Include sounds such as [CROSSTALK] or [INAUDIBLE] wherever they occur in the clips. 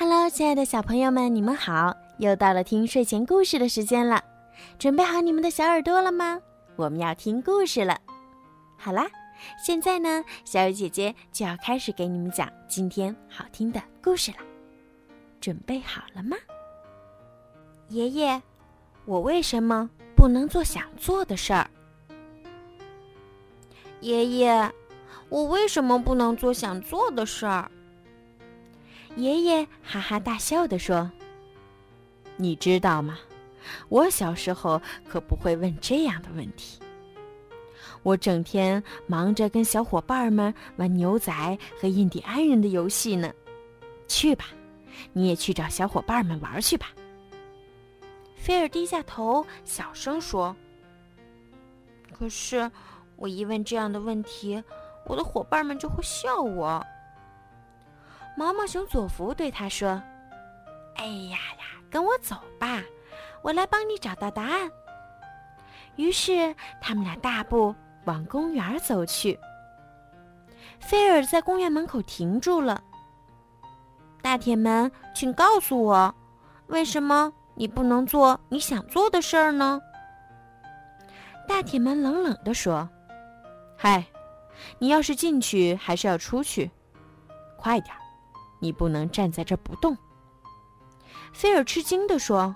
Hello，亲爱的小朋友们，你们好！又到了听睡前故事的时间了，准备好你们的小耳朵了吗？我们要听故事了。好啦，现在呢，小雨姐姐就要开始给你们讲今天好听的故事了。准备好了吗？爷爷，我为什么不能做想做的事儿？爷爷，我为什么不能做想做的事儿？爷爷哈哈大笑地说：“你知道吗？我小时候可不会问这样的问题。我整天忙着跟小伙伴们玩牛仔和印第安人的游戏呢。去吧，你也去找小伙伴们玩去吧。”菲尔低下头，小声说：“可是，我一问这样的问题，我的伙伴们就会笑我。”毛毛熊佐夫对他说：“哎呀呀，跟我走吧，我来帮你找到答案。”于是他们俩大步往公园走去。菲尔在公园门口停住了。大铁门，请告诉我，为什么你不能做你想做的事儿呢？大铁门冷冷地说：“嗨，你要是进去还是要出去？快点儿！”你不能站在这儿不动。”菲尔吃惊地说，“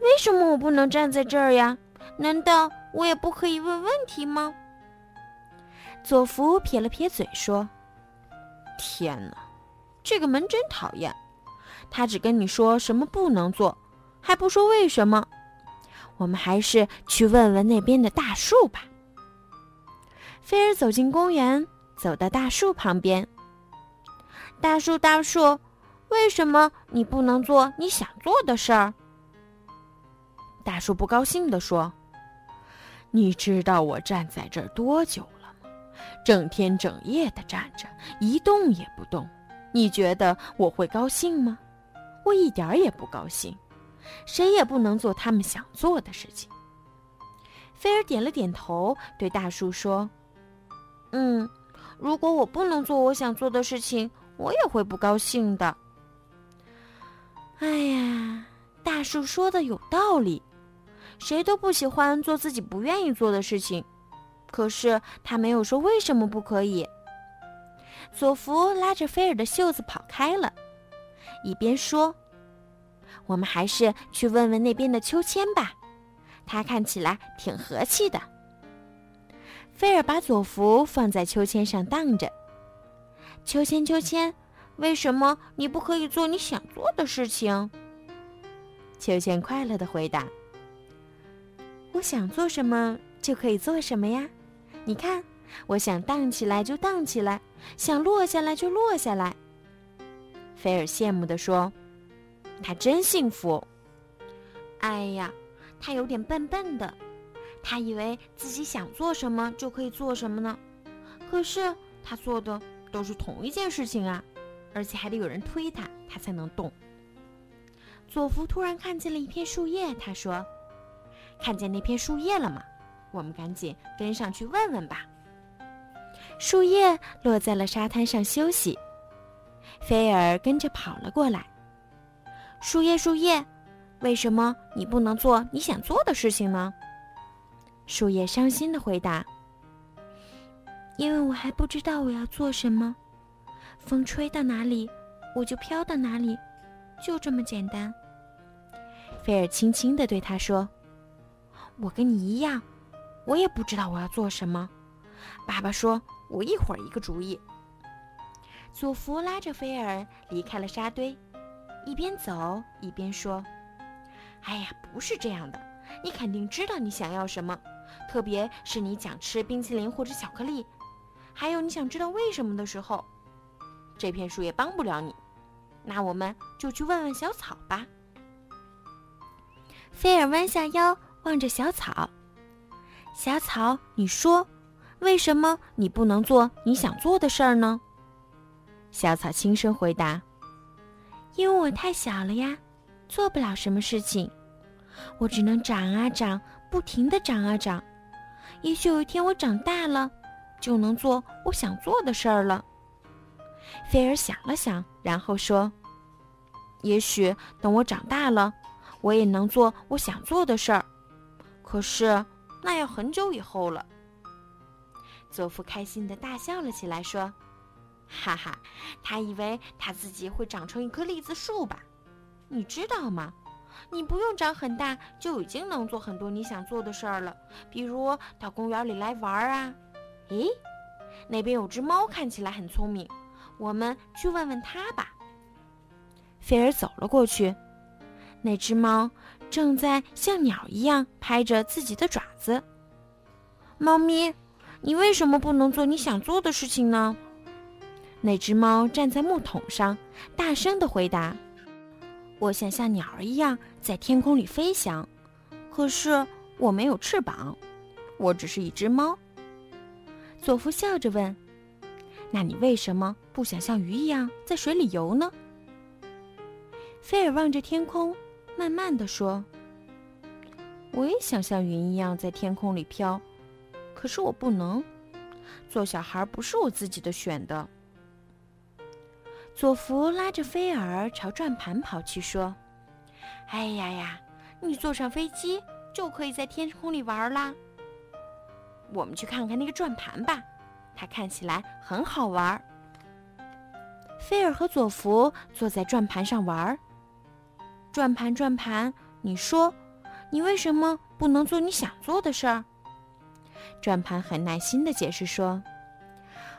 为什么我不能站在这儿呀？难道我也不可以问问题吗？”佐夫撇了撇嘴说：“天哪，这个门真讨厌！他只跟你说什么不能做，还不说为什么。我们还是去问问那边的大树吧。”菲尔走进公园，走到大树旁边。大树，大树，为什么你不能做你想做的事儿？大树不高兴地说：“你知道我站在这儿多久了吗？整天整夜的站着，一动也不动。你觉得我会高兴吗？我一点儿也不高兴。谁也不能做他们想做的事情。”菲尔点了点头，对大树说：“嗯，如果我不能做我想做的事情。”我也会不高兴的。哎呀，大树说的有道理，谁都不喜欢做自己不愿意做的事情，可是他没有说为什么不可以。佐夫拉着菲尔的袖子跑开了，一边说：“我们还是去问问那边的秋千吧，他看起来挺和气的。”菲尔把佐夫放在秋千上荡着。秋千，秋千，为什么你不可以做你想做的事情？秋千快乐的回答：“我想做什么就可以做什么呀！你看，我想荡起来就荡起来，想落下来就落下来。”菲尔羡慕地说：“他真幸福。”哎呀，他有点笨笨的，他以为自己想做什么就可以做什么呢？可是他做的……都是同一件事情啊，而且还得有人推它，它才能动。佐夫突然看见了一片树叶，他说：“看见那片树叶了吗？我们赶紧跟上去问问吧。”树叶落在了沙滩上休息，菲尔跟着跑了过来。树叶，树叶，为什么你不能做你想做的事情呢？树叶伤心的回答。因为我还不知道我要做什么，风吹到哪里，我就飘到哪里，就这么简单。菲尔轻轻地对他说：“我跟你一样，我也不知道我要做什么。爸爸说我一会儿一个主意。”佐夫拉着菲尔离开了沙堆，一边走一边说：“哎呀，不是这样的，你肯定知道你想要什么，特别是你想吃冰淇淋或者巧克力。”还有你想知道为什么的时候，这片树也帮不了你。那我们就去问问小草吧。菲尔弯下腰望着小草，小草，你说，为什么你不能做你想做的事儿呢？小草轻声回答：“因为我太小了呀，做不了什么事情。我只能长啊长，不停的长啊长。也许有一天我长大了。”就能做我想做的事儿了。菲尔想了想，然后说：“也许等我长大了，我也能做我想做的事儿。可是那要很久以后了。”佐夫开心的大笑了起来，说：“哈哈，他以为他自己会长成一棵栗子树吧？你知道吗？”你不用长很大，就已经能做很多你想做的事儿了，比如到公园里来玩啊。咦，那边有只猫，看起来很聪明，我们去问问它吧。菲尔走了过去，那只猫正在像鸟一样拍着自己的爪子。猫咪，你为什么不能做你想做的事情呢？那只猫站在木桶上，大声地回答。我想像鸟儿一样在天空里飞翔，可是我没有翅膀，我只是一只猫。佐夫笑着问：“那你为什么不想像鱼一样在水里游呢？”菲尔望着天空，慢慢的说：“我也想像云一样在天空里飘，可是我不能。做小孩不是我自己的选的。”佐夫拉着菲尔朝转盘跑去，说：“哎呀呀，你坐上飞机就可以在天空里玩啦！我们去看看那个转盘吧，它看起来很好玩。”菲尔和佐夫坐在转盘上玩。转盘，转盘，你说，你为什么不能做你想做的事儿？转盘很耐心地解释说：“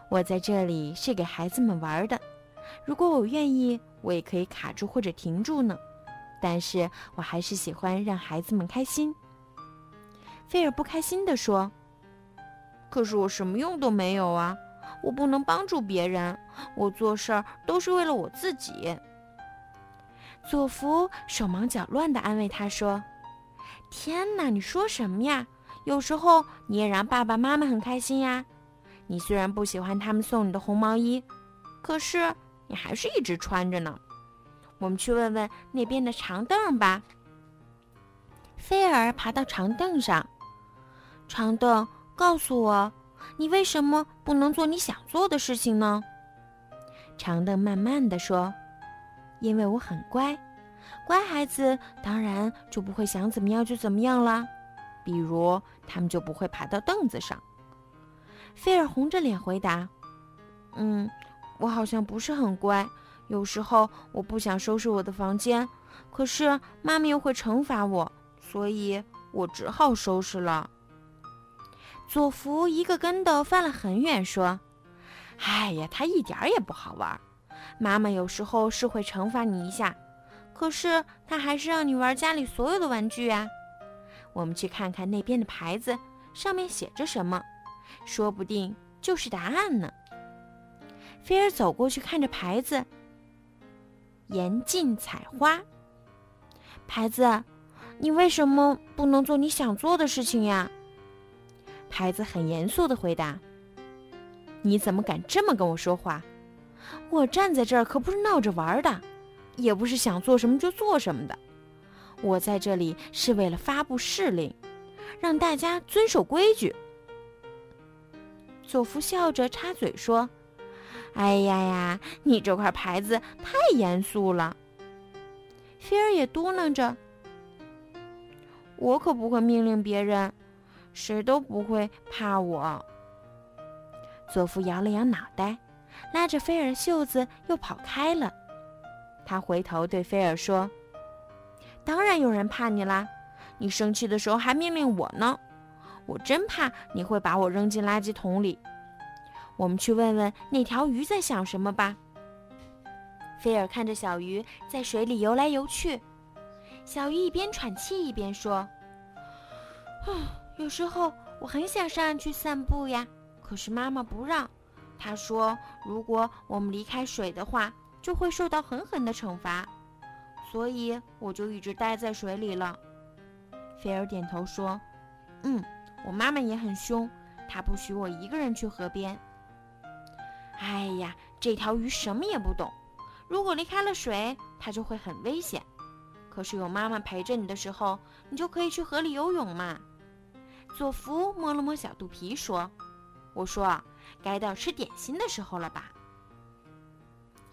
我在这里是给孩子们玩的。”如果我愿意，我也可以卡住或者停住呢。但是我还是喜欢让孩子们开心。菲尔不开心地说：“可是我什么用都没有啊！我不能帮助别人，我做事儿都是为了我自己。”佐夫手忙脚乱地安慰他说：“天哪，你说什么呀？有时候你也让爸爸妈妈很开心呀。你虽然不喜欢他们送你的红毛衣，可是……”你还是一直穿着呢。我们去问问那边的长凳吧。菲尔爬到长凳上，长凳，告诉我，你为什么不能做你想做的事情呢？长凳慢慢的说：“因为我很乖，乖孩子当然就不会想怎么样就怎么样了。比如，他们就不会爬到凳子上。”菲尔红着脸回答：“嗯。”我好像不是很乖，有时候我不想收拾我的房间，可是妈妈又会惩罚我，所以我只好收拾了。佐福一个跟头翻了很远，说：“哎呀，他一点也不好玩。妈妈有时候是会惩罚你一下，可是他还是让你玩家里所有的玩具啊。我们去看看那边的牌子，上面写着什么，说不定就是答案呢。”菲尔走过去，看着牌子。严禁采花。牌子，你为什么不能做你想做的事情呀？牌子很严肃的回答：“你怎么敢这么跟我说话？我站在这儿可不是闹着玩的，也不是想做什么就做什么的。我在这里是为了发布誓令，让大家遵守规矩。”佐夫笑着插嘴说。哎呀呀！你这块牌子太严肃了。菲尔也嘟囔着：“我可不会命令别人，谁都不会怕我。”佐夫摇了摇脑袋，拉着菲尔袖子又跑开了。他回头对菲尔说：“当然有人怕你啦！你生气的时候还命令我呢，我真怕你会把我扔进垃圾桶里。”我们去问问那条鱼在想什么吧。菲尔看着小鱼在水里游来游去，小鱼一边喘气一边说：“ [SIGHS] 啊，有时候我很想上岸去散步呀，可是妈妈不让。她说，如果我们离开水的话，就会受到狠狠的惩罚，所以我就一直待在水里了。”菲尔点头说：“嗯，我妈妈也很凶，她不许我一个人去河边。”哎呀，这条鱼什么也不懂。如果离开了水，它就会很危险。可是有妈妈陪着你的时候，你就可以去河里游泳嘛。佐夫摸了摸小肚皮，说：“我说，该到吃点心的时候了吧？”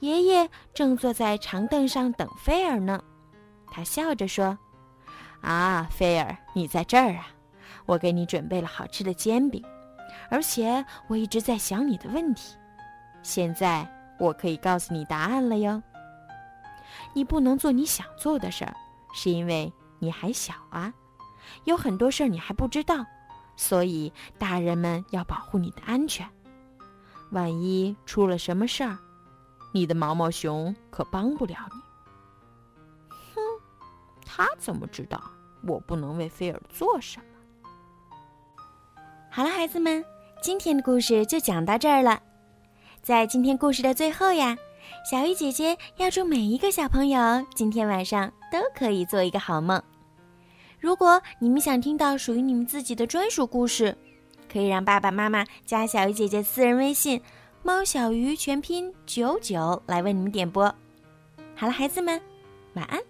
爷爷正坐在长凳上等菲尔呢。他笑着说：“啊，菲尔，你在这儿啊！我给你准备了好吃的煎饼，而且我一直在想你的问题。现在我可以告诉你答案了哟。你不能做你想做的事儿，是因为你还小啊，有很多事儿你还不知道，所以大人们要保护你的安全。万一出了什么事儿，你的毛毛熊可帮不了你。”哼，他怎么知道我不能为菲尔做什么？好了，孩子们，今天的故事就讲到这儿了。在今天故事的最后呀，小鱼姐姐要祝每一个小朋友今天晚上都可以做一个好梦。如果你们想听到属于你们自己的专属故事，可以让爸爸妈妈加小鱼姐姐私人微信“猫小鱼”全拼九九来为你们点播。好了，孩子们，晚安。